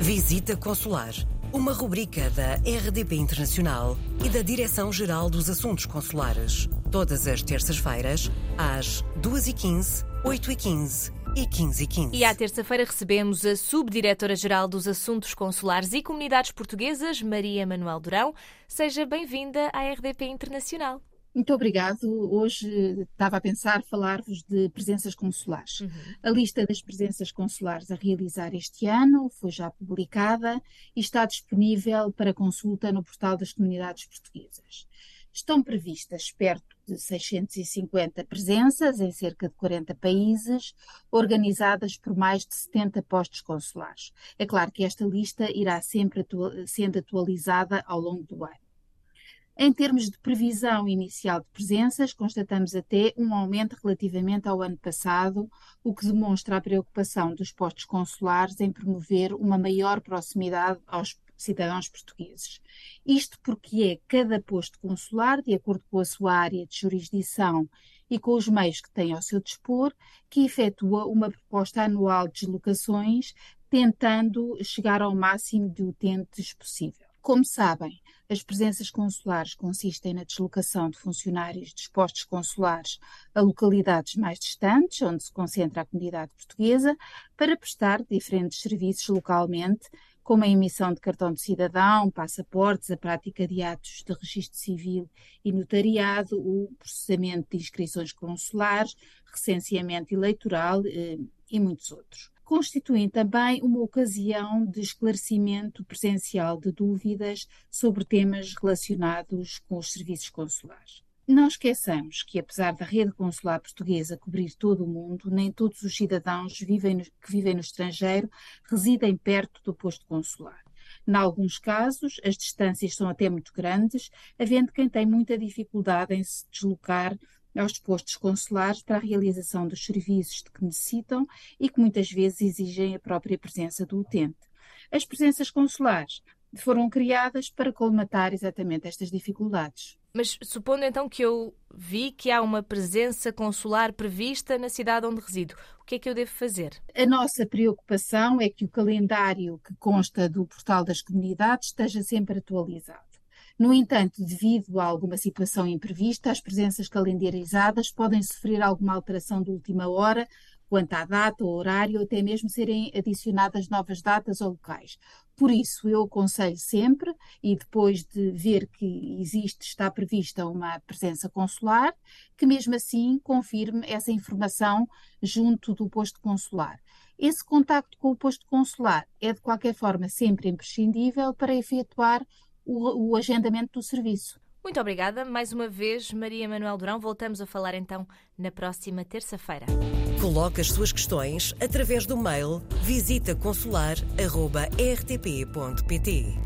Visita Consular, uma rubrica da RDP Internacional e da Direção-Geral dos Assuntos Consulares. Todas as terças-feiras, às 2h15, 8h15 e 15h15. E à terça-feira recebemos a Subdiretora-Geral dos Assuntos Consulares e Comunidades Portuguesas, Maria Manuel Durão. Seja bem-vinda à RDP Internacional. Muito obrigado. Hoje estava a pensar falar-vos de presenças consulares. Uhum. A lista das presenças consulares a realizar este ano foi já publicada e está disponível para consulta no portal das comunidades portuguesas. Estão previstas perto de 650 presenças em cerca de 40 países, organizadas por mais de 70 postos consulares. É claro que esta lista irá sempre atu sendo atualizada ao longo do ano. Em termos de previsão inicial de presenças, constatamos até um aumento relativamente ao ano passado, o que demonstra a preocupação dos postos consulares em promover uma maior proximidade aos cidadãos portugueses. Isto porque é cada posto consular, de acordo com a sua área de jurisdição e com os meios que tem ao seu dispor, que efetua uma proposta anual de deslocações, tentando chegar ao máximo de utentes possível. Como sabem, as presenças consulares consistem na deslocação de funcionários dos postos consulares a localidades mais distantes, onde se concentra a comunidade portuguesa, para prestar diferentes serviços localmente, como a emissão de cartão de cidadão, passaportes, a prática de atos de registro civil e notariado, o processamento de inscrições consulares, recenseamento eleitoral eh, e muitos outros constituem também uma ocasião de esclarecimento presencial de dúvidas sobre temas relacionados com os serviços consulares. Não esqueçamos que, apesar da rede consular portuguesa cobrir todo o mundo, nem todos os cidadãos vivem no, que vivem no estrangeiro residem perto do posto consular. Em alguns casos, as distâncias são até muito grandes, havendo quem tem muita dificuldade em se deslocar aos postos consulares para a realização dos serviços de que necessitam e que muitas vezes exigem a própria presença do utente. As presenças consulares foram criadas para colmatar exatamente estas dificuldades. Mas supondo então que eu vi que há uma presença consular prevista na cidade onde resido, o que é que eu devo fazer? A nossa preocupação é que o calendário que consta do portal das comunidades esteja sempre atualizado. No entanto, devido a alguma situação imprevista, as presenças calendarizadas podem sofrer alguma alteração de última hora quanto à data ou horário, até mesmo serem adicionadas novas datas ou locais. Por isso, eu aconselho sempre, e depois de ver que existe, está prevista uma presença consular, que mesmo assim confirme essa informação junto do posto consular. Esse contacto com o posto consular é, de qualquer forma, sempre imprescindível para efetuar o, o agendamento do serviço. Muito obrigada. Mais uma vez, Maria Manuel Durão. Voltamos a falar então na próxima terça-feira. Coloque as suas questões através do mail visitaconsular.rtp.pt.